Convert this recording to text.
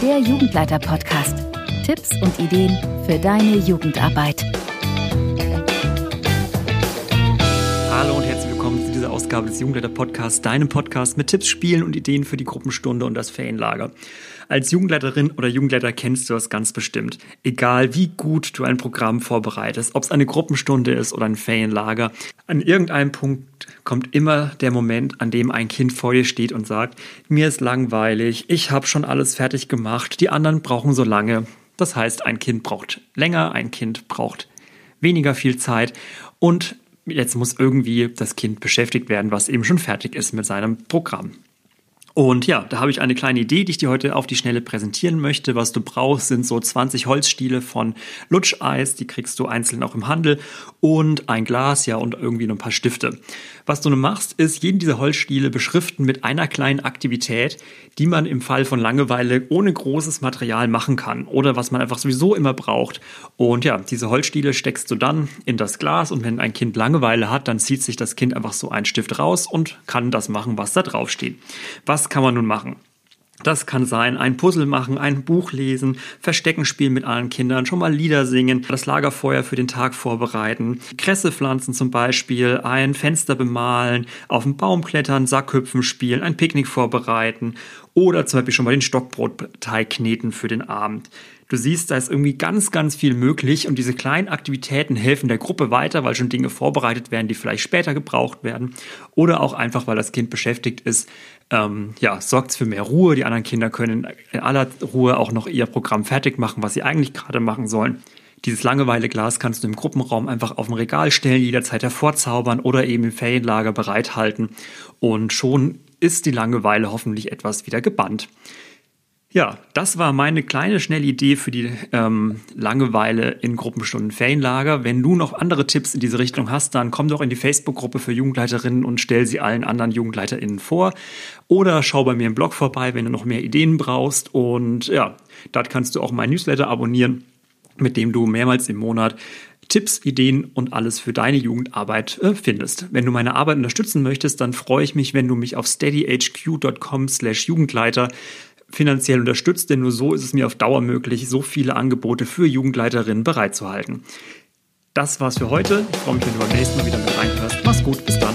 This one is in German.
der Jugendleiter-Podcast. Tipps und Ideen für deine Jugendarbeit. Ausgabe des Jugendleiter-Podcasts, deinem Podcast mit Tipps, Spielen und Ideen für die Gruppenstunde und das Ferienlager. Als Jugendleiterin oder Jugendleiter kennst du das ganz bestimmt. Egal wie gut du ein Programm vorbereitest, ob es eine Gruppenstunde ist oder ein Ferienlager, an irgendeinem Punkt kommt immer der Moment, an dem ein Kind vor dir steht und sagt, mir ist langweilig, ich habe schon alles fertig gemacht, die anderen brauchen so lange. Das heißt, ein Kind braucht länger, ein Kind braucht weniger viel Zeit und jetzt muss irgendwie das Kind beschäftigt werden, was eben schon fertig ist mit seinem Programm. Und ja, da habe ich eine kleine Idee, die ich dir heute auf die Schnelle präsentieren möchte. Was du brauchst, sind so 20 Holzstiele von Lutscheis, die kriegst du einzeln auch im Handel und ein Glas, ja, und irgendwie noch ein paar Stifte. Was du nun machst, ist jeden dieser Holzstiele beschriften mit einer kleinen Aktivität, die man im Fall von Langeweile ohne großes Material machen kann oder was man einfach sowieso immer braucht. Und ja, diese Holzstiele steckst du dann in das Glas und wenn ein Kind Langeweile hat, dann zieht sich das Kind einfach so einen Stift raus und kann das machen, was da drauf steht. Was kann man nun machen? Das kann sein, ein Puzzle machen, ein Buch lesen, Verstecken spielen mit allen Kindern, schon mal Lieder singen, das Lagerfeuer für den Tag vorbereiten, Kresse pflanzen zum Beispiel, ein Fenster bemalen, auf den Baum klettern, Sackhüpfen spielen, ein Picknick vorbereiten oder zum Beispiel schon mal den Stockbrotteig kneten für den Abend. Du siehst, da ist irgendwie ganz, ganz viel möglich und diese kleinen Aktivitäten helfen der Gruppe weiter, weil schon Dinge vorbereitet werden, die vielleicht später gebraucht werden oder auch einfach, weil das Kind beschäftigt ist. Ähm, ja, sorgt es für mehr Ruhe. Die anderen Kinder können in aller Ruhe auch noch ihr Programm fertig machen, was sie eigentlich gerade machen sollen. Dieses Langeweileglas kannst du im Gruppenraum einfach auf dem Regal stellen, jederzeit hervorzaubern oder eben im Ferienlager bereithalten. Und schon ist die Langeweile hoffentlich etwas wieder gebannt. Ja, das war meine kleine schnelle Idee für die ähm, Langeweile in Gruppenstunden Ferienlager. Wenn du noch andere Tipps in diese Richtung hast, dann komm doch in die Facebook-Gruppe für Jugendleiterinnen und stell sie allen anderen JugendleiterInnen vor. Oder schau bei mir im Blog vorbei, wenn du noch mehr Ideen brauchst. Und ja, dort kannst du auch mein Newsletter abonnieren, mit dem du mehrmals im Monat Tipps, Ideen und alles für deine Jugendarbeit äh, findest. Wenn du meine Arbeit unterstützen möchtest, dann freue ich mich, wenn du mich auf steadyhq.com slash Jugendleiter finanziell unterstützt, denn nur so ist es mir auf Dauer möglich, so viele Angebote für Jugendleiterinnen bereitzuhalten. Das war's für heute. Ich freue mich, wenn du beim nächsten Mal wieder mit reinhörst. Mach's gut, bis dann.